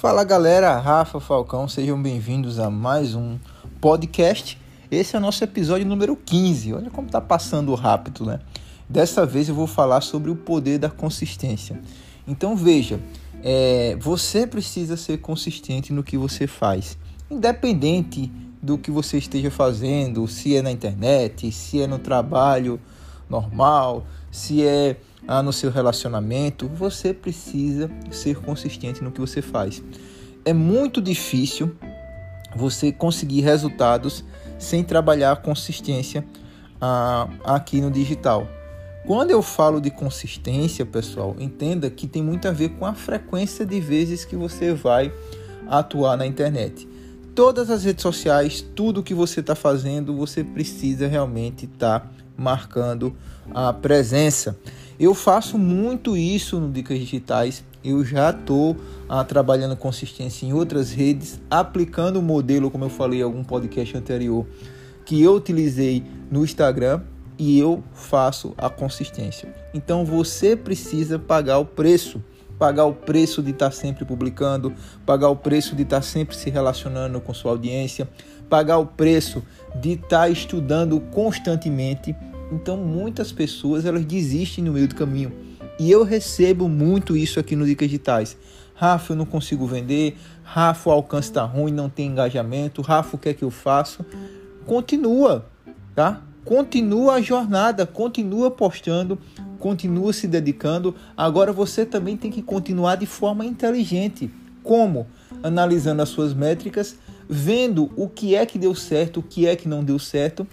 Fala galera, Rafa Falcão, sejam bem-vindos a mais um podcast. Esse é o nosso episódio número 15. Olha como tá passando rápido, né? Dessa vez eu vou falar sobre o poder da consistência. Então veja, é, você precisa ser consistente no que você faz, independente do que você esteja fazendo, se é na internet, se é no trabalho normal, se é ah, no seu relacionamento, você precisa ser consistente no que você faz. É muito difícil você conseguir resultados sem trabalhar a consistência ah, aqui no digital. Quando eu falo de consistência, pessoal, entenda que tem muito a ver com a frequência de vezes que você vai atuar na internet. Todas as redes sociais, tudo que você está fazendo, você precisa realmente estar tá marcando a presença. Eu faço muito isso no Dicas Digitais. Eu já estou ah, trabalhando consistência em outras redes, aplicando o modelo, como eu falei em algum podcast anterior, que eu utilizei no Instagram e eu faço a consistência. Então você precisa pagar o preço pagar o preço de estar sempre publicando, pagar o preço de estar sempre se relacionando com sua audiência, pagar o preço de estar estudando constantemente então muitas pessoas elas desistem no meio do caminho. E eu recebo muito isso aqui no Dicas Digitais. Rafa, eu não consigo vender. Rafa, o alcance está ruim, não tem engajamento. Rafa, o que é que eu faço? Continua, tá? Continua a jornada, continua postando, continua se dedicando. Agora você também tem que continuar de forma inteligente. Como? Analisando as suas métricas, vendo o que é que deu certo, o que é que não deu certo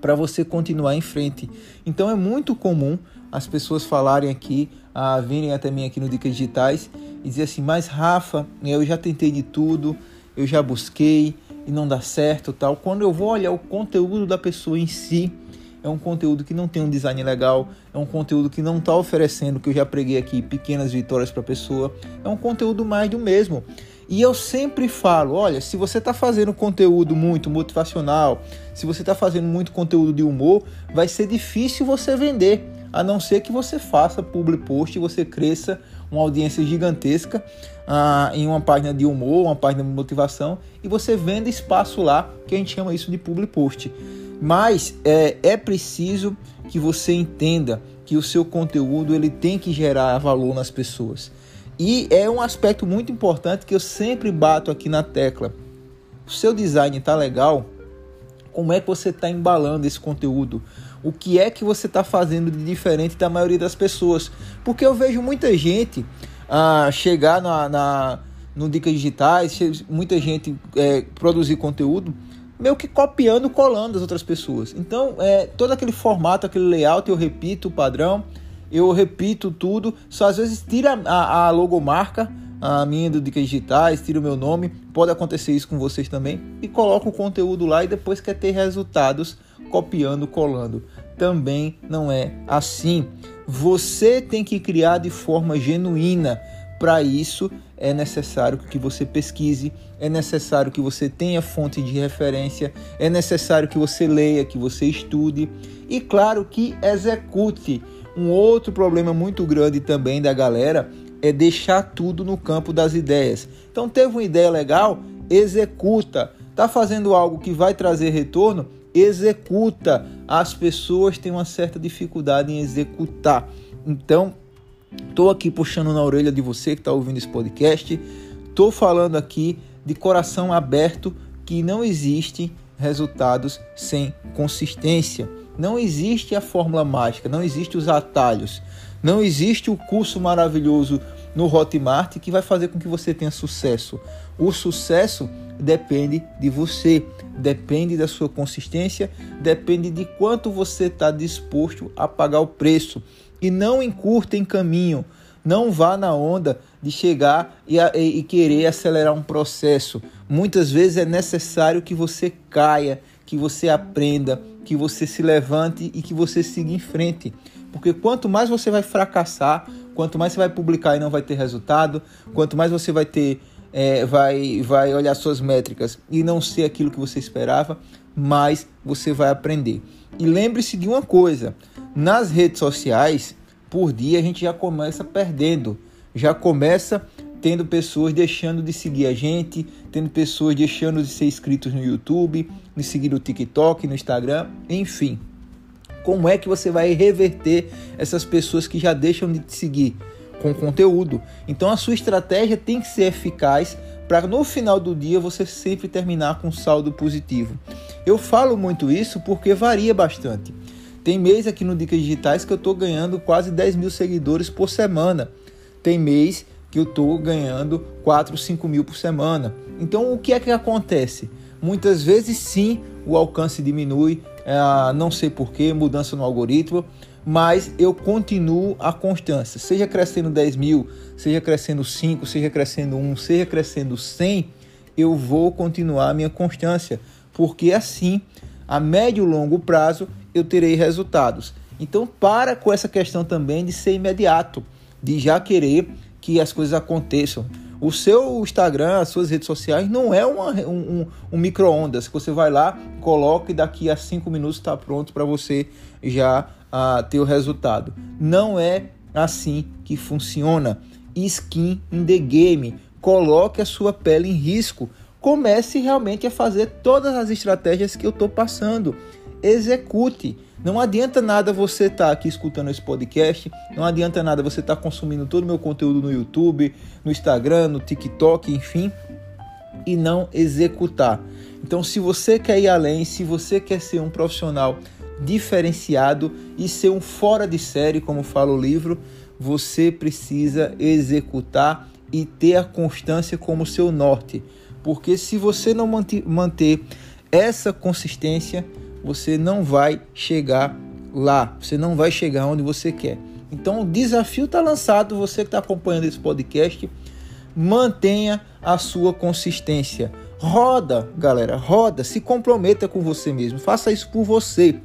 para você continuar em frente. Então é muito comum as pessoas falarem aqui, a virem até mim aqui no Dicas Digitais e dizer assim: "Mas Rafa, eu já tentei de tudo, eu já busquei e não dá certo, tal". Quando eu vou olhar o conteúdo da pessoa em si, é um conteúdo que não tem um design legal, é um conteúdo que não está oferecendo, que eu já preguei aqui, pequenas vitórias para a pessoa, é um conteúdo mais do mesmo. E eu sempre falo: olha, se você está fazendo conteúdo muito motivacional, se você está fazendo muito conteúdo de humor, vai ser difícil você vender, a não ser que você faça public post e você cresça uma audiência gigantesca ah, em uma página de humor, uma página de motivação, e você venda espaço lá, que a gente chama isso de public post. Mas é, é preciso que você entenda que o seu conteúdo ele tem que gerar valor nas pessoas. E é um aspecto muito importante que eu sempre bato aqui na tecla. O seu design está legal? Como é que você está embalando esse conteúdo? O que é que você está fazendo de diferente da maioria das pessoas? Porque eu vejo muita gente ah, chegar na, na, no Dicas Digitais, muita gente é, produzir conteúdo meio que copiando, colando as outras pessoas. Então, é, todo aquele formato, aquele layout, eu repito o padrão eu repito tudo, só às vezes tira a, a logomarca, a minha do Dicas Digitais, tira o meu nome, pode acontecer isso com vocês também, e coloca o conteúdo lá e depois quer ter resultados copiando, colando. Também não é assim. Você tem que criar de forma genuína. Para isso é necessário que você pesquise, é necessário que você tenha fonte de referência, é necessário que você leia, que você estude e, claro, que execute. Um outro problema muito grande também da galera é deixar tudo no campo das ideias. Então teve uma ideia legal, executa. Tá fazendo algo que vai trazer retorno, executa. As pessoas têm uma certa dificuldade em executar. Então, tô aqui puxando na orelha de você que está ouvindo esse podcast. Tô falando aqui de coração aberto que não existe resultados sem consistência. Não existe a fórmula mágica, não existe os atalhos, não existe o curso maravilhoso no Hotmart que vai fazer com que você tenha sucesso. O sucesso depende de você, depende da sua consistência, depende de quanto você está disposto a pagar o preço. E não encurta em caminho, não vá na onda de chegar e, e, e querer acelerar um processo. Muitas vezes é necessário que você caia, que você aprenda, que você se levante e que você siga em frente. Porque quanto mais você vai fracassar, quanto mais você vai publicar e não vai ter resultado, quanto mais você vai ter, é, vai, vai olhar suas métricas e não ser aquilo que você esperava, mais você vai aprender. E lembre-se de uma coisa: nas redes sociais, por dia a gente já começa perdendo, já começa tendo pessoas deixando de seguir a gente, tendo pessoas deixando de ser inscritos no YouTube, de seguir no TikTok, no Instagram, enfim. Como é que você vai reverter essas pessoas que já deixam de te seguir? Com conteúdo. Então a sua estratégia tem que ser eficaz para no final do dia você sempre terminar com saldo positivo. Eu falo muito isso porque varia bastante. Tem mês aqui no Dicas Digitais que eu estou ganhando quase 10 mil seguidores por semana. Tem mês que eu estou ganhando 4, 5 mil por semana. Então o que é que acontece? Muitas vezes sim o alcance diminui, é, não sei porquê, mudança no algoritmo, mas eu continuo a constância. Seja crescendo 10 mil, seja crescendo 5, seja crescendo 1, seja crescendo 100, eu vou continuar a minha constância, porque assim, a médio e longo prazo, eu terei resultados. Então, para com essa questão também de ser imediato, de já querer que as coisas aconteçam. O seu Instagram, as suas redes sociais, não é uma, um, um, um micro-ondas que você vai lá, coloca e daqui a cinco minutos está pronto para você já uh, ter o resultado. Não é assim que funciona. Skin in the game. Coloque a sua pele em risco. Comece realmente a fazer todas as estratégias que eu estou passando. Execute. Não adianta nada você estar tá aqui escutando esse podcast, não adianta nada você estar tá consumindo todo o meu conteúdo no YouTube, no Instagram, no TikTok, enfim, e não executar. Então, se você quer ir além, se você quer ser um profissional diferenciado e ser um fora de série, como fala o livro, você precisa executar e ter a constância como seu norte. Porque se você não manter essa consistência, você não vai chegar lá, você não vai chegar onde você quer. Então o desafio está lançado, você que está acompanhando esse podcast, mantenha a sua consistência. Roda, galera, roda, se comprometa com você mesmo, faça isso por você.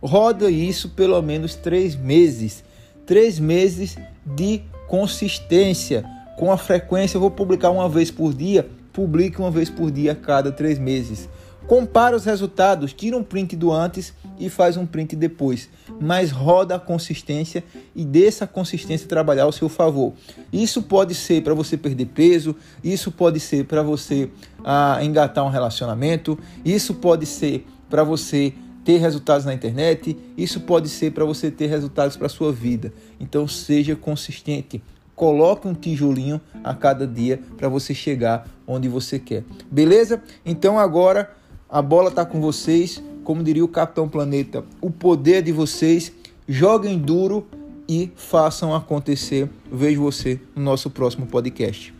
Roda isso pelo menos três meses. Três meses de consistência. Com a frequência, eu vou publicar uma vez por dia, publique uma vez por dia a cada três meses. Compara os resultados, tira um print do antes e faz um print depois. Mas roda a consistência e deixa a consistência trabalhar ao seu favor. Isso pode ser para você perder peso, isso pode ser para você ah, engatar um relacionamento, isso pode ser para você ter resultados na internet, isso pode ser para você ter resultados para sua vida. Então seja consistente. Coloque um tijolinho a cada dia para você chegar onde você quer. Beleza? Então agora a bola está com vocês. Como diria o Capitão Planeta, o poder de vocês. Joguem duro e façam acontecer. Vejo você no nosso próximo podcast.